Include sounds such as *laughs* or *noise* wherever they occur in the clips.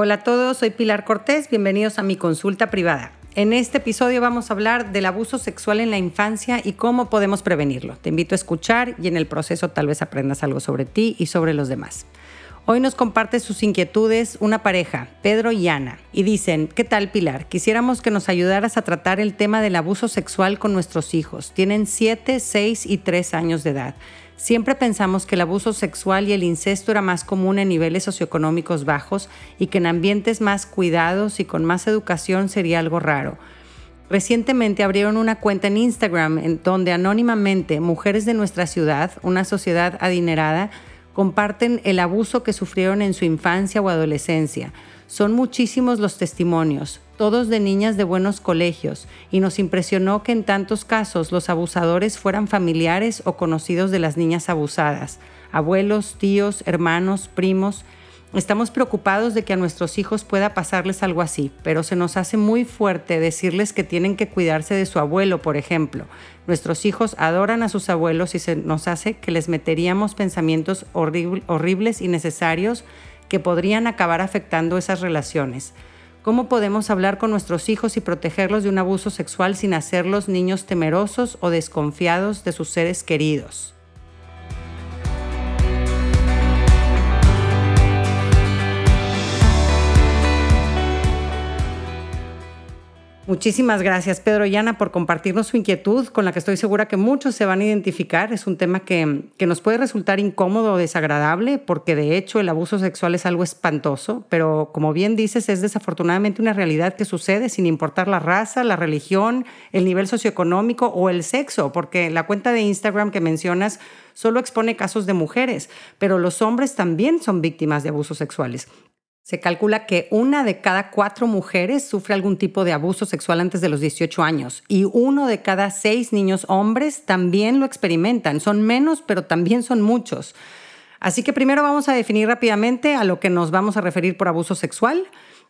Hola a todos, soy Pilar Cortés, bienvenidos a mi consulta privada. En este episodio vamos a hablar del abuso sexual en la infancia y cómo podemos prevenirlo. Te invito a escuchar y en el proceso tal vez aprendas algo sobre ti y sobre los demás. Hoy nos comparte sus inquietudes una pareja, Pedro y Ana, y dicen, ¿qué tal Pilar? Quisiéramos que nos ayudaras a tratar el tema del abuso sexual con nuestros hijos. Tienen 7, 6 y 3 años de edad. Siempre pensamos que el abuso sexual y el incesto era más común en niveles socioeconómicos bajos y que en ambientes más cuidados y con más educación sería algo raro. Recientemente abrieron una cuenta en Instagram en donde anónimamente mujeres de nuestra ciudad, una sociedad adinerada, comparten el abuso que sufrieron en su infancia o adolescencia. Son muchísimos los testimonios, todos de niñas de buenos colegios, y nos impresionó que en tantos casos los abusadores fueran familiares o conocidos de las niñas abusadas, abuelos, tíos, hermanos, primos. Estamos preocupados de que a nuestros hijos pueda pasarles algo así, pero se nos hace muy fuerte decirles que tienen que cuidarse de su abuelo, por ejemplo. Nuestros hijos adoran a sus abuelos y se nos hace que les meteríamos pensamientos horribles y necesarios que podrían acabar afectando esas relaciones. ¿Cómo podemos hablar con nuestros hijos y protegerlos de un abuso sexual sin hacerlos niños temerosos o desconfiados de sus seres queridos? Muchísimas gracias, Pedro y Ana, por compartirnos su inquietud, con la que estoy segura que muchos se van a identificar. Es un tema que, que, nos puede resultar incómodo o desagradable, porque de hecho el abuso sexual es algo espantoso, pero como bien dices, es desafortunadamente una realidad que sucede sin importar la raza, la religión, el nivel socioeconómico o el sexo, porque la cuenta de Instagram que mencionas solo expone casos de mujeres, pero los hombres también son víctimas de abusos sexuales. Se calcula que una de cada cuatro mujeres sufre algún tipo de abuso sexual antes de los 18 años y uno de cada seis niños hombres también lo experimentan. Son menos, pero también son muchos. Así que primero vamos a definir rápidamente a lo que nos vamos a referir por abuso sexual.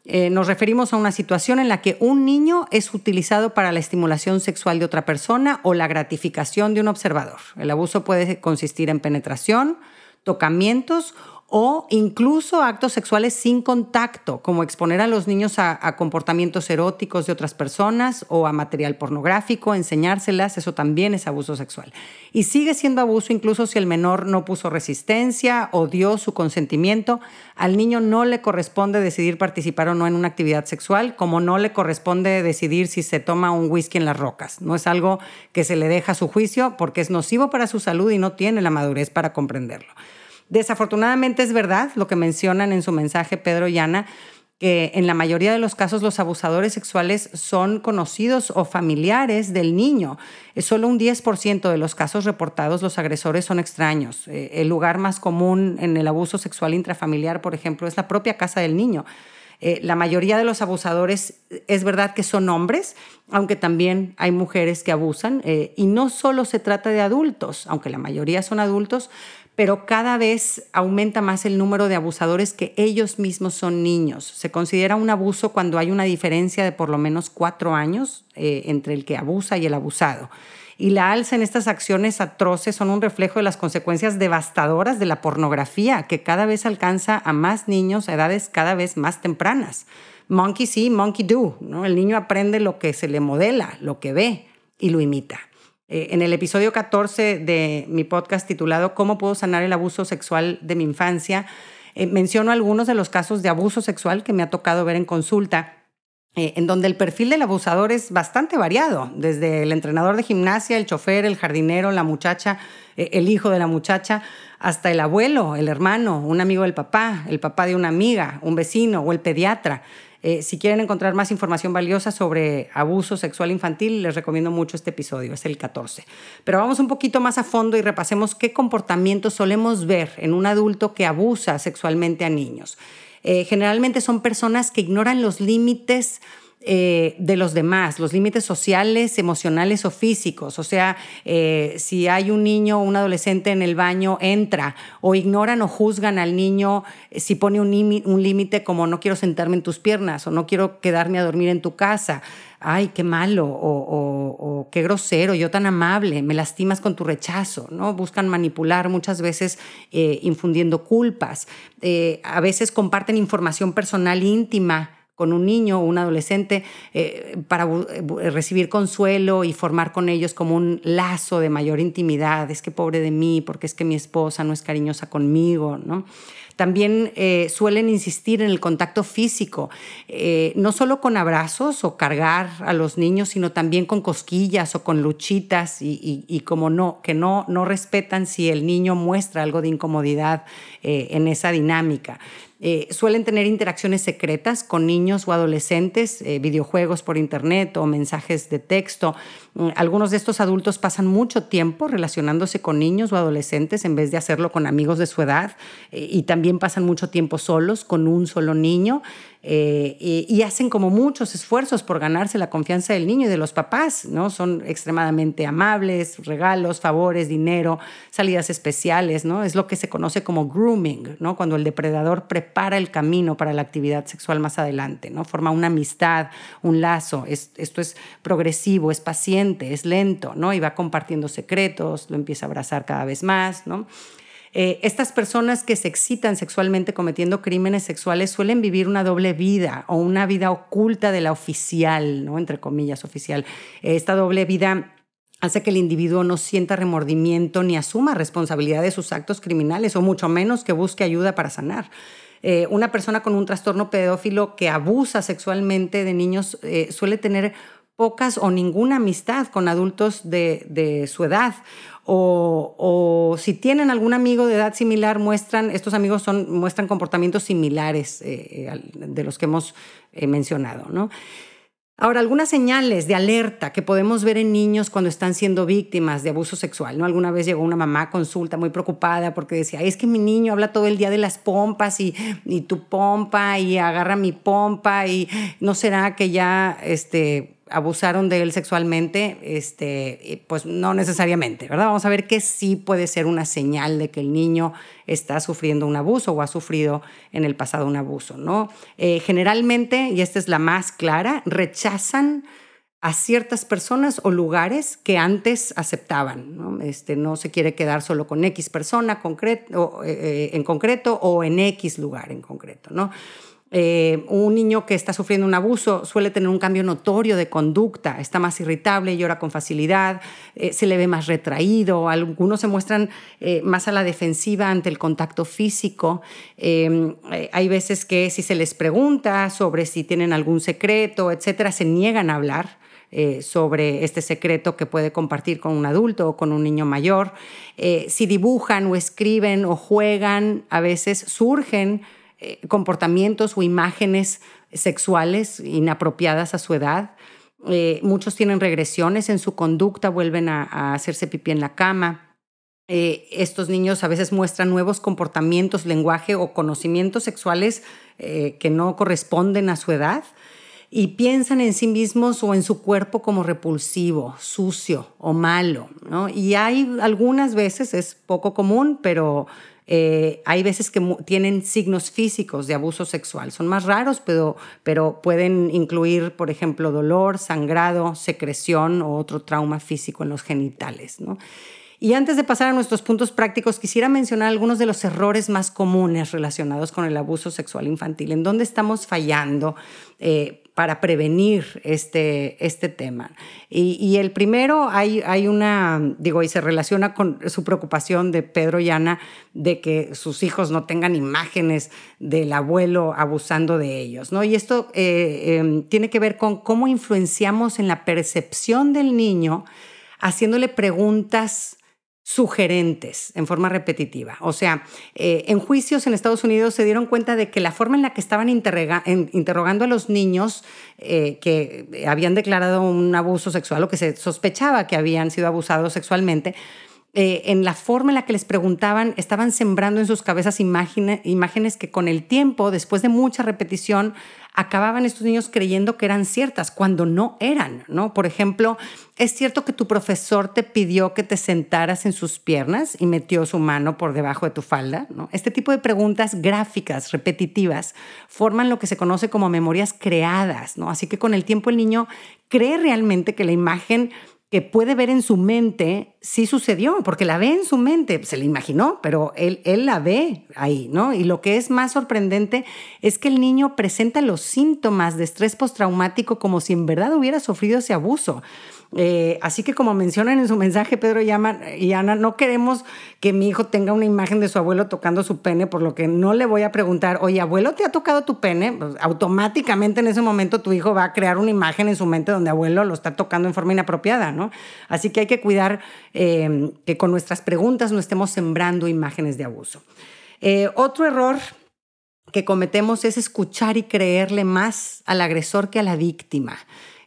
Eh, nos referimos a una situación en la que un niño es utilizado para la estimulación sexual de otra persona o la gratificación de un observador. El abuso puede consistir en penetración, tocamientos o incluso actos sexuales sin contacto, como exponer a los niños a, comportamientos eróticos de otras personas o a material pornográfico, enseñárselas, eso también es abuso sexual. Y sigue siendo abuso incluso si el menor no puso resistencia o dio su consentimiento. Al niño no le corresponde decidir participar o no en una actividad sexual, como no le corresponde decidir si se toma un whisky en las rocas. No es algo que se le deja a su juicio porque es nocivo para su salud y no tiene la madurez para comprenderlo. Desafortunadamente es verdad lo que mencionan en su mensaje Pedro y Ana, que en la mayoría de los casos los abusadores sexuales son conocidos o familiares del niño. Es solo un 10% de los casos reportados los agresores son extraños. Eh, el lugar más común en el abuso sexual intrafamiliar, por ejemplo, es la propia casa del niño. Eh, la mayoría de los abusadores es verdad que son hombres, aunque también hay mujeres que abusan. Eh, y no solo se trata de adultos, aunque la mayoría son adultos, pero cada vez aumenta más el número de abusadores que ellos mismos son niños. Se considera un abuso cuando hay una diferencia de por lo menos cuatro años eh, entre el que abusa y el abusado. Y la alza en estas acciones atroces son un reflejo de las consecuencias devastadoras de la pornografía, que cada vez alcanza a más niños a edades cada vez más tempranas. Monkey see, monkey do. ¿no? El niño aprende lo que se le modela, lo que ve y lo imita. Eh, en el episodio 14 de mi podcast titulado ¿Cómo puedo sanar el abuso sexual de mi infancia? Eh, menciono algunos de los casos de abuso sexual que me ha tocado ver en consulta. Eh, en donde el perfil del abusador es bastante variado, desde el entrenador de gimnasia, el chofer, el jardinero, la muchacha, el hijo de la muchacha, hasta el abuelo, el hermano, un amigo del papá, el papá de una amiga, un vecino o el pediatra. Eh, si quieren encontrar más información valiosa sobre abuso sexual infantil, les recomiendo mucho este episodio, es el 14. Pero vamos un poquito más a fondo y repasemos qué comportamientos solemos ver en un adulto que abusa sexualmente a niños. Eh, generalmente son personas que ignoran los límites eh, de los demás, los límites sociales, emocionales o físicos. O sea, eh, si hay un niño o un adolescente en el baño, entra o ignoran o juzgan al niño eh, si pone un límite como no quiero sentarme en tus piernas o no quiero quedarme a dormir en tu casa. Ay, qué malo o, qué grosero, yo tan amable, me lastimas con tu rechazo, ¿no? Buscan manipular muchas veces infundiendo culpas. a veces comparten información personal íntima con un niño o un adolescente eh, para eh, recibir consuelo y formar con ellos como un lazo de mayor intimidad. Es que pobre de mí, porque es que mi esposa no es cariñosa conmigo, ¿no? También eh, suelen insistir en el contacto físico, no solo con abrazos o cargar a los niños, sino también con cosquillas o con luchitas y, como no, que no, no respetan si el niño muestra algo de incomodidad en esa dinámica. Eh, suelen tener interacciones secretas con niños o adolescentes, eh, videojuegos por internet o mensajes de texto. Mm, algunos de estos adultos pasan mucho tiempo relacionándose con niños o adolescentes en vez de hacerlo con amigos de su edad eh, y también pasan mucho tiempo solos con un solo niño. Eh, y, hacen como muchos esfuerzos por ganarse la confianza del niño y de los papás, ¿no? Son extremadamente amables, regalos, favores, dinero, salidas especiales, ¿no? Es lo que se conoce como grooming, ¿no? Cuando el depredador prepara el camino para la actividad sexual más adelante, ¿no? Forma una amistad, un lazo, esto es progresivo, es paciente, es lento, ¿no? Y va compartiendo secretos, lo empieza a abrazar cada vez más, ¿no? Eh, estas personas que se excitan sexualmente cometiendo crímenes sexuales suelen vivir una doble vida o una vida oculta de la oficial, ¿no? entre comillas, oficial. Esta doble vida hace que el individuo no sienta remordimiento ni asuma responsabilidad de sus actos criminales o mucho menos que busque ayuda para sanar. Eh, una persona con un trastorno pedófilo que abusa sexualmente de niños eh, suele tener pocas o ninguna amistad con adultos de su edad o, si tienen algún amigo de edad similar, muestran, estos amigos son, muestran comportamientos similares eh, de los que hemos eh, mencionado. ¿no? Ahora, algunas señales de alerta que podemos ver en niños cuando están siendo víctimas de abuso sexual. ¿no? Alguna vez llegó una mamá a consulta muy preocupada porque decía, es que mi niño habla todo el día de las pompas y, y tu pompa y agarra mi pompa y no será que ya este, abusaron de él sexualmente, este, pues no necesariamente, ¿verdad? Vamos a ver que sí puede ser una señal de que el niño está sufriendo un abuso o ha sufrido en el pasado un abuso, ¿no? Eh, generalmente, y esta es la más clara, rechazan a ciertas personas o lugares que antes aceptaban. ¿no? Este, no se quiere quedar solo con X persona concreto, eh, eh, en concreto o en X lugar en concreto. ¿no? Eh, un niño que está sufriendo un abuso suele tener un cambio notorio de conducta, está más irritable, llora con facilidad, eh, se le ve más retraído, algunos se muestran eh, más a la defensiva ante el contacto físico. hay veces que si se les pregunta sobre si tienen algún secreto, etcétera, se niegan a hablar. sobre este secreto que puede compartir con un adulto o con un niño mayor. si dibujan o escriben o juegan, a veces surgen eh, comportamientos o imágenes sexuales inapropiadas a su edad. Eh, muchos tienen regresiones en su conducta, vuelven a, hacerse pipí en la cama. Eh, estos niños a veces muestran nuevos comportamientos, lenguaje o conocimientos sexuales que no corresponden a su edad y piensan en sí mismos o en su cuerpo como repulsivo, sucio o malo. Y hay algunas veces, es poco común, pero eh, hay veces que tienen signos físicos de abuso sexual. Son más raros, pero, pero pueden incluir, por ejemplo, dolor, sangrado, secreción o otro trauma físico en los genitales. ¿no? Y antes de pasar a nuestros puntos prácticos, quisiera mencionar algunos de los errores más comunes relacionados con el abuso sexual infantil, en dónde estamos fallando eh, para prevenir este, este tema. Y, el primero, hay, hay una, digo, y se relaciona con su preocupación de Pedro y Ana de que sus hijos no tengan imágenes del abuelo abusando de ellos, ¿no? Y esto eh, em, tiene que ver con cómo influenciamos en la percepción del niño haciéndole preguntas sugerentes en forma repetitiva. O sea, eh, en juicios en Estados Unidos se dieron cuenta de que la forma en la que estaban interrogando a los niños eh, que habían declarado un abuso sexual o que se sospechaba que habían sido abusados sexualmente, eh, en la forma en la que les preguntaban, estaban sembrando en sus cabezas imágenes que con el tiempo, después de mucha repetición, acababan estos niños creyendo que eran ciertas cuando no eran, ¿no? Por ejemplo, ¿es cierto que tu profesor te pidió que te sentaras en sus piernas y metió su mano por debajo de tu falda? ¿no? Este tipo de preguntas gráficas, repetitivas, forman lo que se conoce como memorias creadas, ¿no? Así que con el tiempo el niño cree realmente que la imagen que puede ver en su mente sí sucedió, porque la ve en su mente, se la imaginó, pero él, él la ve ahí, ¿no? Y lo que es más sorprendente es que el niño presenta los síntomas de estrés postraumático como si en verdad hubiera sufrido ese abuso. Eh, así que como mencionan en su mensaje Pedro y Ana, no queremos que mi hijo tenga una imagen de su abuelo tocando su pene, por lo que no le voy a preguntar, oye, abuelo, ¿te ha tocado tu pene? Pues, automáticamente en ese momento tu hijo va a crear una imagen en su mente donde abuelo lo está tocando en forma inapropiada, ¿no? Así que hay que cuidar eh, que con nuestras preguntas no estemos sembrando imágenes de abuso. Eh, otro error que cometemos es escuchar y creerle más al agresor que a la víctima.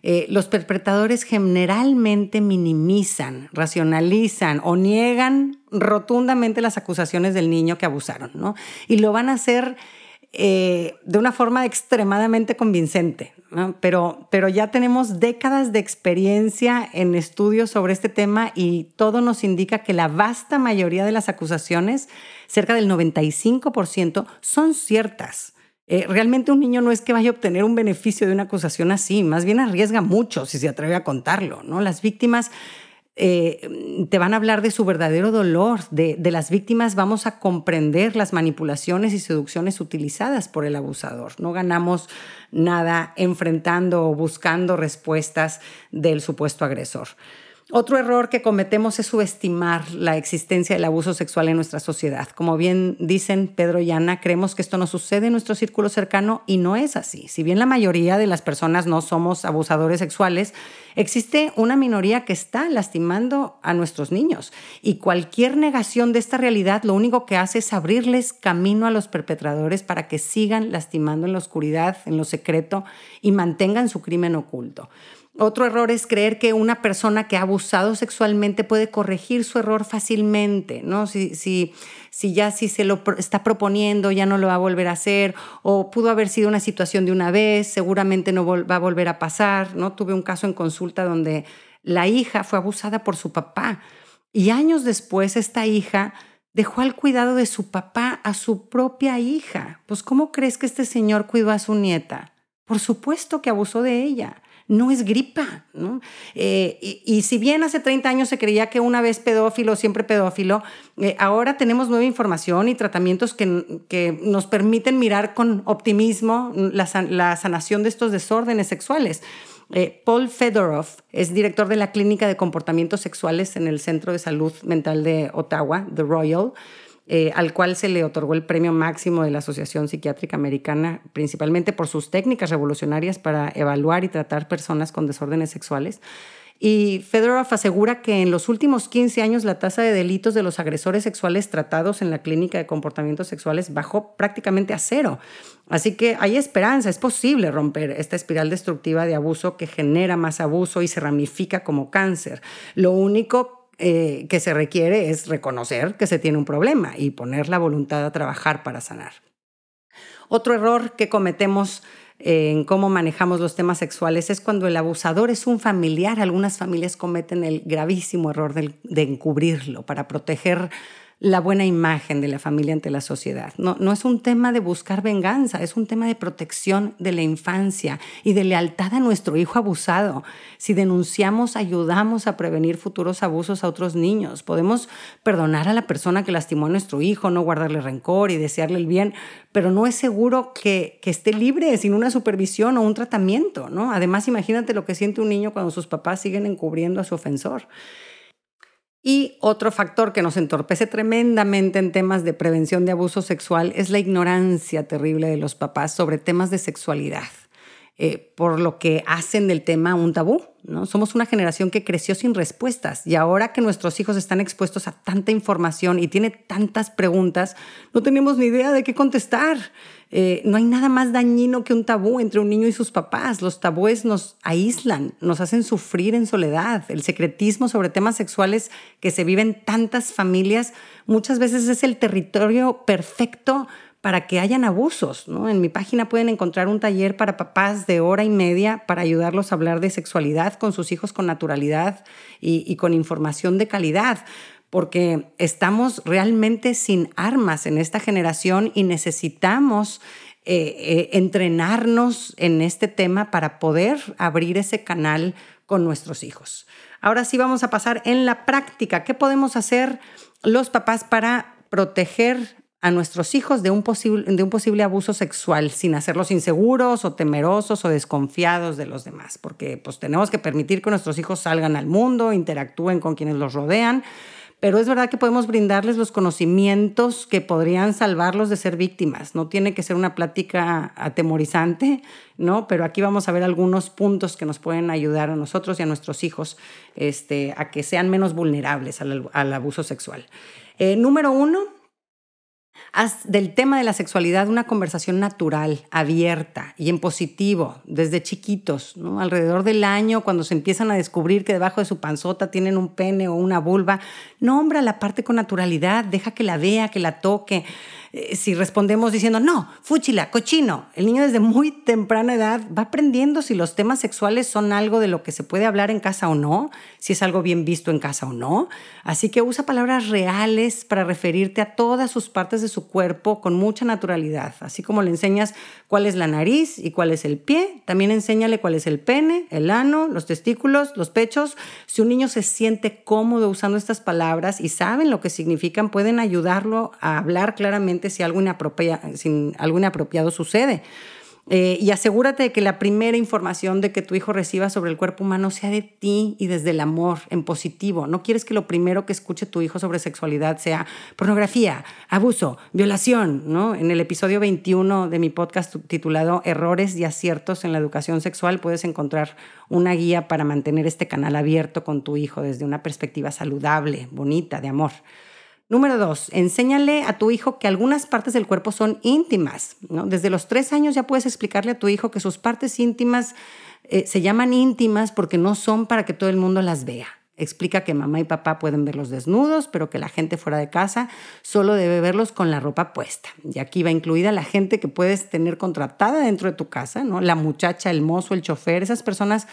Eh, los perpetradores generalmente minimizan, racionalizan o niegan rotundamente las acusaciones del niño que abusaron, ¿no? Y lo van a hacer eh, de una forma extremadamente convincente, pero, pero ya tenemos décadas de experiencia en estudios sobre este tema y todo nos indica que la vasta mayoría de las acusaciones, cerca del 95%, son ciertas. Eh, realmente un niño no es que vaya a obtener un beneficio de una acusación así, más bien arriesga mucho si se atreve a contarlo, ¿no? Las víctimas eh, te van a hablar de su verdadero dolor, de, de, las víctimas vamos a comprender las manipulaciones y seducciones utilizadas por el abusador. No ganamos nada enfrentando o buscando respuestas del supuesto agresor. Otro error que cometemos es subestimar la existencia del abuso sexual en nuestra sociedad. Como bien dicen Pedro y Ana, creemos que esto no sucede en nuestro círculo cercano y no es así. Si bien la mayoría de las personas no somos abusadores sexuales, existe una minoría que está lastimando a nuestros niños y cualquier negación de esta realidad lo único que hace es abrirles camino a los perpetradores para que sigan lastimando en la oscuridad, en lo secreto y mantengan su crimen oculto. Otro error es creer que una persona que ha abusado sexualmente puede corregir su error fácilmente, ¿no? Si, si, si ya si se lo está proponiendo, ya no lo va a volver a hacer, o pudo haber sido una situación de una vez, seguramente no va a volver a pasar, ¿no? Tuve un caso en consulta donde la hija fue abusada por su papá y años después esta hija dejó al cuidado de su papá a su propia hija. Pues ¿cómo crees que este señor cuidó a su nieta? Por supuesto que abusó de ella no es gripa. ¿no? Eh, y, si bien hace 30 años se creía que una vez pedófilo, siempre pedófilo, eh, ahora tenemos nueva información y tratamientos que, que nos permiten mirar con optimismo la, la sanación de estos desórdenes sexuales. Eh, Paul Fedorov es director de la Clínica de Comportamientos Sexuales en el Centro de Salud Mental de Ottawa, The Royal. Eh, al cual se le otorgó el premio máximo de la Asociación Psiquiátrica Americana, principalmente por sus técnicas revolucionarias para evaluar y tratar personas con desórdenes sexuales. Y Fedorov asegura que en los últimos 15 años la tasa de delitos de los agresores sexuales tratados en la clínica de comportamientos sexuales bajó prácticamente a cero. Así que hay esperanza, es posible romper esta espiral destructiva de abuso que genera más abuso y se ramifica como cáncer. Lo único eh, que se requiere es reconocer que se tiene un problema y poner la voluntad a trabajar para sanar. Otro error que cometemos en cómo manejamos los temas sexuales es cuando el abusador es un familiar. Algunas familias cometen el gravísimo error de encubrirlo para proteger la buena imagen de la familia ante la sociedad. No, no es un tema de buscar venganza, es un tema de protección de la infancia y de lealtad a nuestro hijo abusado. Si denunciamos, ayudamos a prevenir futuros abusos a otros niños. Podemos perdonar a la persona que lastimó a nuestro hijo, no guardarle rencor y desearle el bien, pero no es seguro que, que esté libre sin una supervisión o un tratamiento. ¿no? Además, imagínate lo que siente un niño cuando sus papás siguen encubriendo a su ofensor. Y otro factor que nos entorpece tremendamente en temas de prevención de abuso sexual es la ignorancia terrible de los papás sobre temas de sexualidad. Eh, por lo que hacen del tema un tabú. ¿no? Somos una generación que creció sin respuestas y ahora que nuestros hijos están expuestos a tanta información y tiene tantas preguntas, no tenemos ni idea de qué contestar. Eh, no hay nada más dañino que un tabú entre un niño y sus papás. Los tabúes nos aíslan, nos hacen sufrir en soledad. El secretismo sobre temas sexuales que se viven en tantas familias muchas veces es el territorio perfecto para que hayan abusos. En mi página pueden encontrar un taller para papás de hora y media para ayudarlos a hablar de sexualidad con sus hijos con naturalidad y con información de calidad porque estamos realmente sin armas en esta generación y necesitamos eh, eh, entrenarnos en este tema para poder abrir ese canal con nuestros hijos. Ahora sí vamos a pasar en la práctica. ¿Qué podemos hacer los papás para proteger a nuestros hijos de un, posible, de un posible abuso sexual sin hacerlos inseguros o temerosos o desconfiados de los demás? Porque pues tenemos que permitir que nuestros hijos salgan al mundo, interactúen con quienes los rodean, pero es verdad que podemos brindarles los conocimientos que podrían salvarlos de ser víctimas. No tiene que ser una plática atemorizante, ¿no? Pero aquí vamos a ver algunos puntos que nos pueden ayudar a nosotros y a nuestros hijos este, a que sean menos vulnerables al, abuso sexual. Eh, número uno, Haz del tema de la sexualidad una conversación natural, abierta y en positivo, desde chiquitos, alrededor del año, cuando se empiezan a descubrir que debajo de su panzota tienen un pene o una vulva. Nombra la parte con naturalidad, deja que la vea, que la toque. Eh, si respondemos diciendo, no, fúchila, cochino, el niño desde muy temprana edad va aprendiendo si los temas sexuales son algo de lo que se puede hablar en casa o no, si es algo bien visto en casa o no. Así que usa palabras reales para referirte a todas sus partes de su cuerpo con mucha naturalidad. Así como le enseñas cuál es la nariz y cuál es el pie, también enséñale cuál es el pene, el ano, los testículos, los pechos. Si un niño se siente cómodo usando estas palabras y saben lo que significan, pueden ayudarlo a hablar claramente si algo, si algo inapropiado sucede. Eh, y asegúrate de que la primera información de que tu hijo reciba sobre el cuerpo humano sea de ti y desde el amor, en positivo. No quieres que lo primero que escuche tu hijo sobre sexualidad sea pornografía, abuso, violación. ¿no? En el episodio 21 de mi podcast titulado Errores y aciertos en la educación sexual puedes encontrar una guía para mantener este canal abierto con tu hijo desde una perspectiva saludable, bonita, de amor. Número dos, enséñale a tu hijo que algunas partes del cuerpo son íntimas. Desde los tres años ya puedes explicarle a tu hijo que sus partes íntimas eh, se llaman íntimas porque no son para que todo el mundo las vea. Explica que mamá y papá pueden verlos desnudos, pero que la gente fuera de casa solo debe verlos con la ropa puesta. Y aquí va incluida la gente que puedes tener contratada dentro de tu casa, ¿no? La muchacha, el mozo, el chofer, esas personas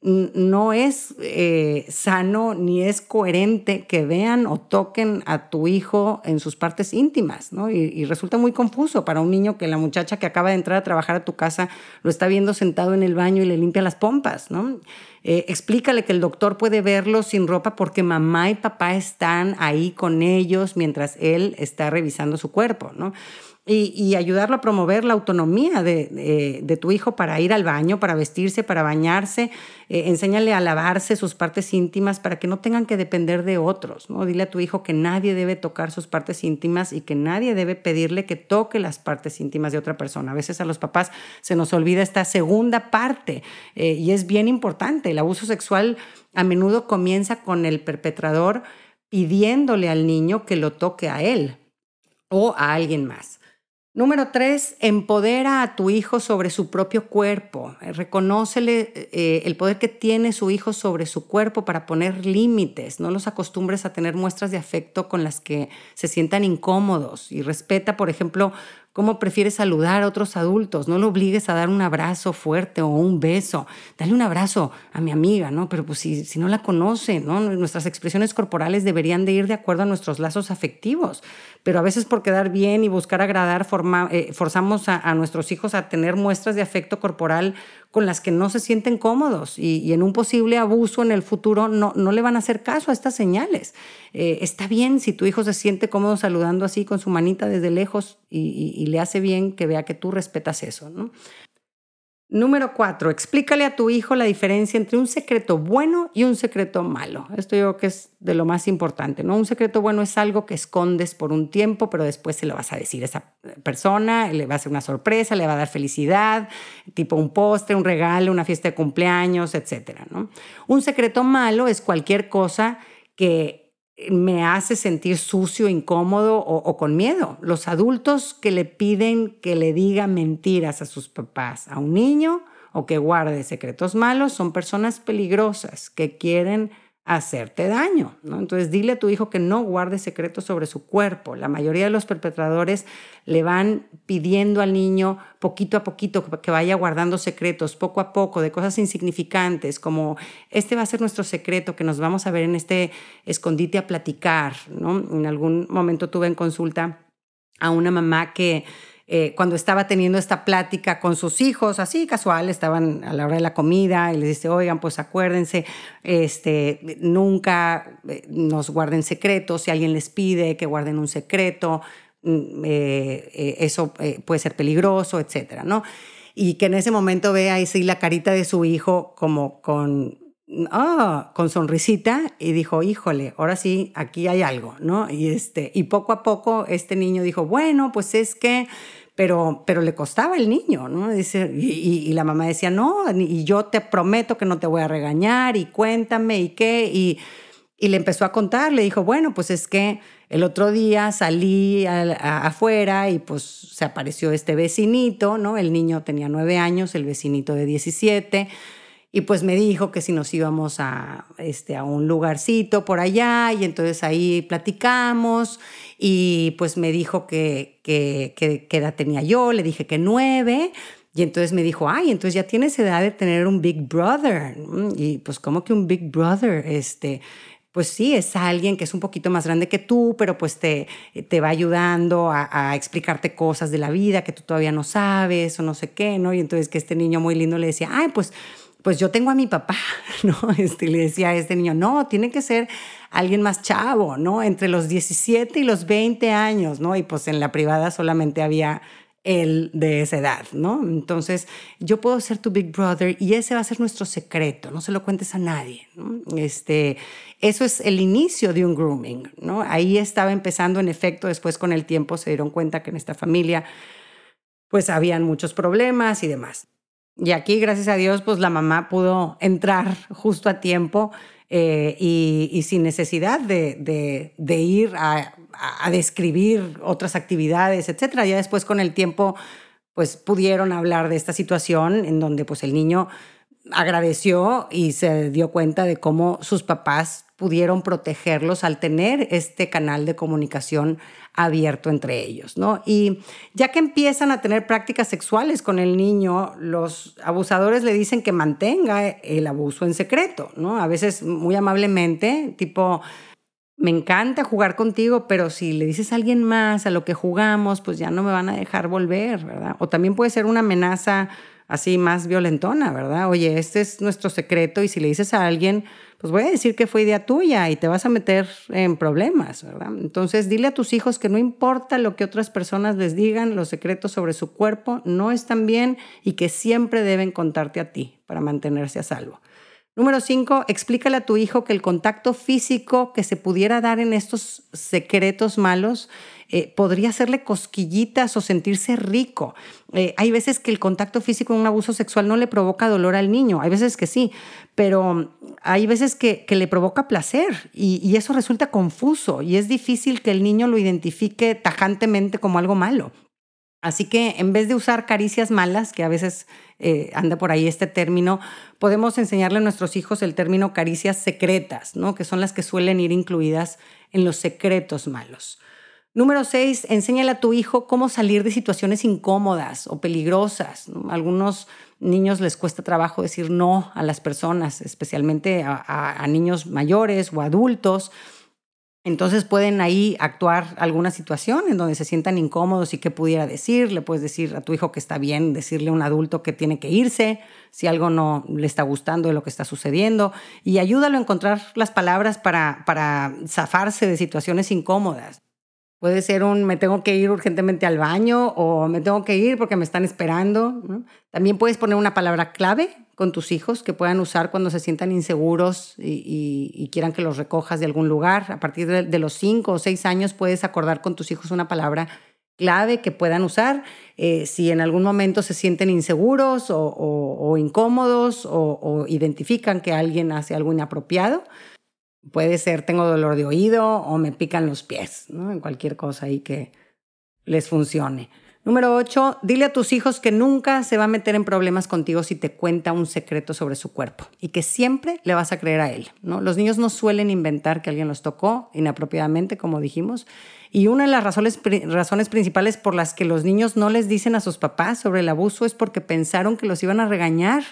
no es eh, sano ni es coherente que vean o toquen a tu hijo en sus partes íntimas, ¿no? Y, resulta muy confuso para un niño que la muchacha que acaba de entrar a trabajar a tu casa lo está viendo sentado en el baño y le limpia las pompas, ¿no? Eh, explícale que el doctor puede verlo sin ropa porque mamá y papá están ahí con ellos mientras él está revisando su cuerpo, ¿no? Y, ayudarlo a promover la autonomía de, tu hijo para ir al baño, para vestirse, para bañarse. Eh, enséñale a lavarse sus partes íntimas para que no tengan que depender de otros. ¿no? Dile a tu hijo que nadie debe tocar sus partes íntimas y que nadie debe pedirle que toque las partes íntimas de otra persona. A veces a los papás se nos olvida esta segunda parte eh, y es bien importante. El abuso sexual a menudo comienza con el perpetrador pidiéndole al niño que lo toque a él o a alguien más. Número tres, empodera a tu hijo sobre su propio cuerpo. Reconócele eh, el poder que tiene su hijo sobre su cuerpo para poner límites. No los acostumbres a tener muestras de afecto con las que se sientan incómodos. Y respeta, por ejemplo, cómo prefieres saludar a otros adultos. No lo obligues a dar un abrazo fuerte o un beso. Dale un abrazo a mi amiga, ¿no? Pero pues si, si no la conoce, ¿no? Nuestras expresiones corporales deberían de ir de acuerdo a nuestros lazos afectivos. Pero a veces por quedar bien y buscar agradar, eh, forzamos a, nuestros hijos a tener muestras de afecto corporal con las que no se sienten cómodos y, en un posible abuso en el futuro no, no, le van a hacer caso a estas señales. Eh, está bien si tu hijo se siente cómodo saludando así con su manita desde lejos y, y le hace bien que vea que tú respetas eso. ¿no? Número cuatro, explícale a tu hijo la diferencia entre un secreto bueno y un secreto malo. Esto yo creo que es de lo más importante, ¿no? Un secreto bueno es algo que escondes por un tiempo, pero después se lo vas a decir a esa persona, le va a hacer una sorpresa, le va a dar felicidad, tipo un postre, un regalo, una fiesta de cumpleaños, etcétera, ¿no? Un secreto malo es cualquier cosa que me hace sentir sucio, incómodo o, con miedo. Los adultos que le piden que le diga mentiras a sus papás, a un niño o que guarde secretos malos, son personas peligrosas que quieren hacerte daño. ¿no? Entonces dile a tu hijo que no guarde secretos sobre su cuerpo. La mayoría de los perpetradores le van pidiendo al niño poquito a poquito que vaya guardando secretos, poco a poco, de cosas insignificantes, como este va a ser nuestro secreto, que nos vamos a ver en este escondite a platicar. ¿no? En algún momento tuve en consulta a una mamá que eh, cuando estaba teniendo esta plática con sus hijos, así casual, estaban a la hora de la comida y les dice, oigan, pues acuérdense, este, nunca eh, nos guarden secretos, si alguien les pide que guarden un secreto, mm, eh, eso puede ser peligroso, etcétera, ¿no? Y que en ese momento vea ahí sí la carita de su hijo como con ah, con sonrisita y dijo, híjole, ahora sí, aquí hay algo, ¿no? Y, este, y poco a poco este niño dijo, bueno, pues es que, pero, pero le costaba el niño, ¿no? Dice, y, la mamá decía, no, y yo te prometo que no te voy a regañar y cuéntame y qué, y, y le empezó a contar, le dijo, bueno, pues es que el otro día salí afuera y pues se apareció este vecinito, ¿no? El niño tenía nueve años, el vecinito de 17 y pues me dijo que si nos íbamos a, este, a un lugarcito por allá y entonces ahí platicamos y pues me dijo que, que, edad tenía yo, le dije que nueve y entonces me dijo, ay, entonces ya tienes edad de tener un Big Brother. Y pues como que un Big Brother, este, pues sí, es alguien que es un poquito más grande que tú, pero pues te, te va ayudando a, a, explicarte cosas de la vida que tú todavía no sabes o no sé qué, ¿no? Y entonces que este niño muy lindo le decía, ay, pues pues yo tengo a mi papá, *laughs* ¿no? Este, le decía a este niño, no, tiene que ser alguien más chavo, ¿no? Entre los 17 y los 20 años, ¿no? Y pues en la privada solamente había él de esa edad, ¿no? Entonces, yo puedo ser tu Big Brother y ese va a ser nuestro secreto, no se lo cuentes a nadie, ¿no? Este, eso es el inicio de un grooming, ¿no? Ahí estaba empezando, en efecto, después con el tiempo se dieron cuenta que en esta familia, pues habían muchos problemas y demás. Y aquí, gracias a Dios, pues la mamá pudo entrar justo a tiempo eh, y, sin necesidad de, ir a, describir otras actividades, etcétera. Ya después, con el tiempo, pues pudieron hablar de esta situación en donde pues el niño agradeció y se dio cuenta de cómo sus papás pudieron protegerlos al tener este canal de comunicación abierto entre ellos, ¿no? Y ya que empiezan a tener prácticas sexuales con el niño, los abusadores le dicen que mantenga el abuso en secreto, ¿no? A veces muy amablemente, tipo, me encanta jugar contigo, pero si le dices a alguien más a lo que jugamos, pues ya no me van a dejar volver, ¿verdad? O también puede ser una amenaza así más violentona, ¿verdad? Oye, este es nuestro secreto y si le dices a alguien, pues voy a decir que fue idea tuya y te vas a meter en problemas, ¿verdad? Entonces dile a tus hijos que no importa lo que otras personas les digan, los secretos sobre su cuerpo no están bien y que siempre deben contarte a ti para mantenerse a salvo. Número cinco, explícale a tu hijo que el contacto físico que se pudiera dar en estos secretos malos eh, podría hacerle cosquillitas o sentirse rico. Eh, hay veces que el contacto físico en un abuso sexual no le provoca dolor al niño, hay veces que sí, pero hay veces que, le provoca placer y eso resulta confuso y es difícil que el niño lo identifique tajantemente como algo malo. Así que en vez de usar caricias malas, que a veces eh, anda por ahí este término, podemos enseñarle a nuestros hijos el término caricias secretas, ¿no? que son las que suelen ir incluidas en los secretos malos. Número seis, enséñale a tu hijo cómo salir de situaciones incómodas o peligrosas. A algunos niños les cuesta trabajo decir no a las personas, especialmente a niños mayores o adultos. Entonces pueden ahí actuar alguna situación en donde se sientan incómodos y qué pudiera decir. Le puedes decir a tu hijo que está bien, decirle a un adulto que tiene que irse si algo no le está gustando de lo que está sucediendo y ayúdalo a encontrar las palabras para, para zafarse de situaciones incómodas. Puede ser un me tengo que ir urgentemente al baño o me tengo que ir porque me están esperando. También puedes poner una palabra clave con tus hijos que puedan usar cuando se sientan inseguros y, quieran que los recojas de algún lugar. A partir de, los cinco o seis años puedes acordar con tus hijos una palabra clave que puedan usar eh, si en algún momento se sienten inseguros o, incómodos o identifican que alguien hace algo inapropiado Puede ser tengo dolor de oído o me pican los pies, ¿no? En cualquier cosa ahí que les funcione. Número 8, dile a tus hijos que nunca se va a meter en problemas contigo si te cuenta un secreto sobre su cuerpo y que siempre le vas a creer a él. ¿no? Los niños no suelen inventar que alguien los tocó inapropiadamente, como dijimos. Y una de las razones, razones principales por las que los niños no les dicen a sus papás sobre el abuso es porque pensaron que los iban a regañar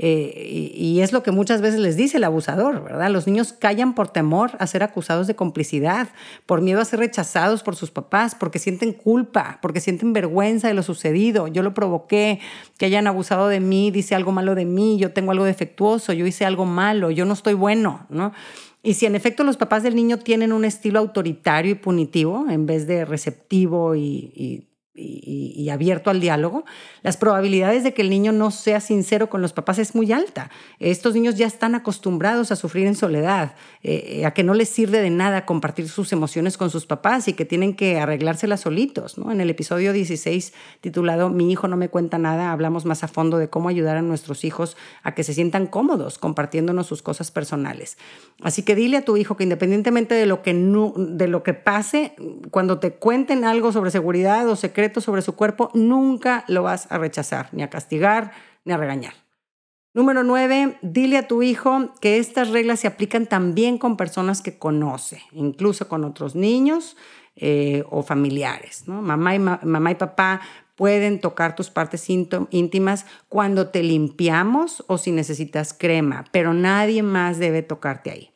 eh, y, es lo que muchas veces les dice el abusador, ¿verdad? Los niños callan por temor a ser acusados de complicidad, por miedo a ser rechazados por sus papás, porque sienten culpa, porque sienten vergüenza de lo sucedido. Yo lo provoqué, que hayan abusado de mí, dice algo malo de mí, yo tengo algo defectuoso, yo hice algo malo, yo no estoy bueno, ¿no? Y si en efecto los papás del niño tienen un estilo autoritario y punitivo en vez de receptivo y y, abierto al diálogo, las probabilidades de que el niño no sea sincero con los papás es muy alta. Estos niños ya están acostumbrados a sufrir en soledad, eh, a que no les sirve de nada compartir sus emociones con sus papás y que tienen que arreglárselas solitos. ¿no? En el episodio 16 titulado Mi hijo no me cuenta nada, hablamos más a fondo de cómo ayudar a nuestros hijos a que se sientan cómodos compartiéndonos sus cosas personales. Así que dile a tu hijo que independientemente de lo que, de lo que pase, cuando te cuenten algo sobre seguridad o secreto, sobre su cuerpo, nunca lo vas a rechazar, ni a castigar, ni a regañar. Número nueve, dile a tu hijo que estas reglas se aplican también con personas que conoce, incluso con otros niños eh, o familiares. Mamá, y mamá y papá pueden tocar tus partes íntimas cuando te limpiamos o si necesitas crema, pero nadie más debe tocarte ahí.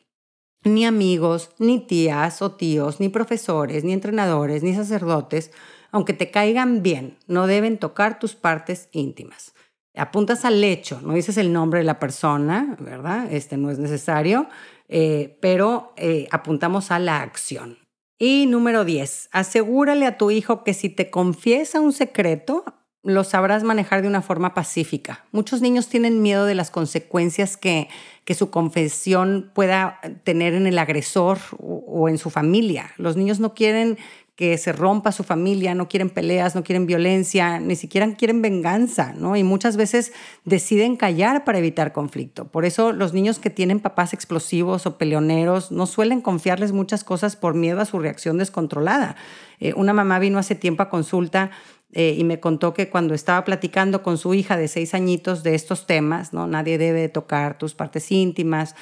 Ni amigos, ni tías o tíos, ni profesores, ni entrenadores, ni sacerdotes aunque te caigan bien, no deben tocar tus partes íntimas. Apuntas al hecho, no dices el nombre de la persona, ¿verdad? Este no es necesario, eh, pero eh, apuntamos a la acción. Y número 10, asegúrale a tu hijo que si te confiesa un secreto, lo sabrás manejar de una forma pacífica. Muchos niños tienen miedo de las consecuencias que, que su confesión pueda tener en el agresor o, o, en su familia. Los niños no quieren que se rompa su familia, no quieren peleas, no quieren violencia, ni siquiera quieren venganza, ¿no? Y muchas veces deciden callar para evitar conflicto. Por eso los niños que tienen papás explosivos o peleoneros no suelen confiarles muchas cosas por miedo a su reacción descontrolada. Eh, una mamá vino hace tiempo a consulta eh, y me contó que cuando estaba platicando con su hija de seis añitos de estos temas, ¿no? Nadie debe tocar tus partes íntimas,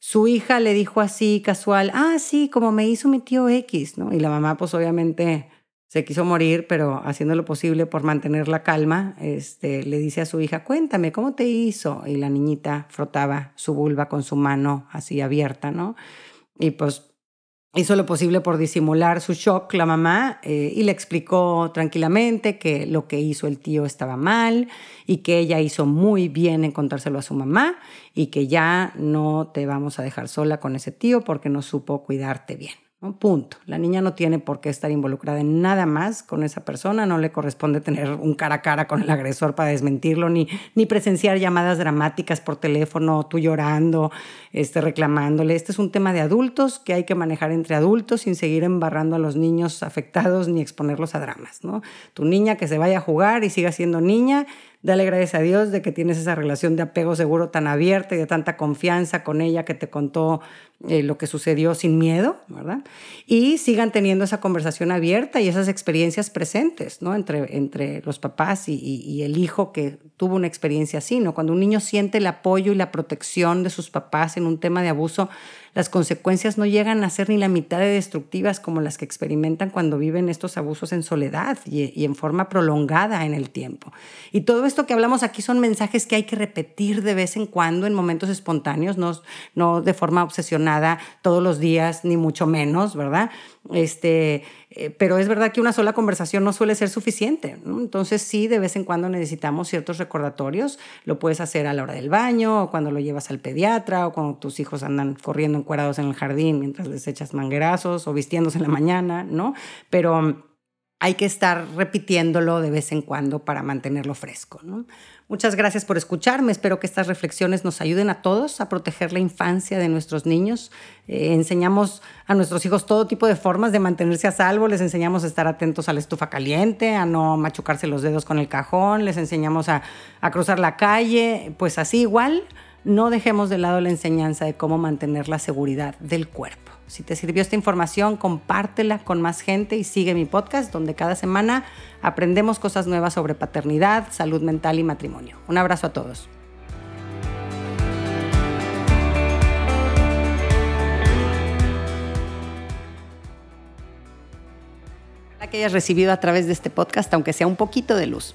su hija le dijo así casual, ah, sí, como me hizo mi tío X, ¿no? Y la mamá pues obviamente se quiso morir, pero haciendo lo posible por mantener la calma, este, le dice a su hija, cuéntame, ¿cómo te hizo? Y la niñita frotaba su vulva con su mano así abierta, ¿no? Y pues hizo lo posible por disimular su shock la mamá eh, y le explicó tranquilamente que lo que hizo el tío estaba mal y que ella hizo muy bien en contárselo a su mamá y que ya no te vamos a dejar sola con ese tío porque no supo cuidarte bien. Punto. La niña no tiene por qué estar involucrada en nada más con esa persona, no le corresponde tener un cara a cara con el agresor para desmentirlo, ni, ni presenciar llamadas dramáticas por teléfono, tú llorando, este, reclamándole. Este es un tema de adultos que hay que manejar entre adultos sin seguir embarrando a los niños afectados ni exponerlos a dramas. ¿no? Tu niña que se vaya a jugar y siga siendo niña Dale gracias a Dios de que tienes esa relación de apego seguro tan abierta y de tanta confianza con ella que te contó eh, lo que sucedió sin miedo, ¿verdad? Y sigan teniendo esa conversación abierta y esas experiencias presentes, ¿no? Entre, entre los papás y, y, el hijo que tuvo una experiencia así, ¿no? Cuando un niño siente el apoyo y la protección de sus papás en un tema de abuso, las consecuencias no llegan a ser ni la mitad de destructivas como las que experimentan cuando viven estos abusos en soledad y, en forma prolongada en el tiempo. Y todo esto que hablamos aquí son mensajes que hay que repetir de vez en cuando en momentos espontáneos, no, no de forma obsesionada todos los días, ni mucho menos, ¿verdad? Este, eh, pero es verdad que una sola conversación no suele ser suficiente. Entonces sí, de vez en cuando necesitamos ciertos recordatorios. Lo puedes hacer a la hora del baño, o cuando lo llevas al pediatra, o cuando tus hijos andan corriendo encuerados en el jardín mientras les echas manguerazos, o vistiéndose en la mañana, ¿no? Pero hay que estar repitiéndolo de vez en cuando para mantenerlo fresco. ¿no? Muchas gracias por escucharme. Espero que estas reflexiones nos ayuden a todos a proteger la infancia de nuestros niños. Eh, enseñamos a nuestros hijos todo tipo de formas de mantenerse a salvo. Les enseñamos a estar atentos a la estufa caliente, a no machucarse los dedos con el cajón. Les enseñamos a, a cruzar la calle. Pues así igual no dejemos de lado la enseñanza de cómo mantener la seguridad del cuerpo. Si te sirvió esta información, compártela con más gente y sigue mi podcast donde cada semana aprendemos cosas nuevas sobre paternidad, salud mental y matrimonio. Un abrazo a todos. que hayas recibido a través de este podcast, aunque sea un poquito de luz.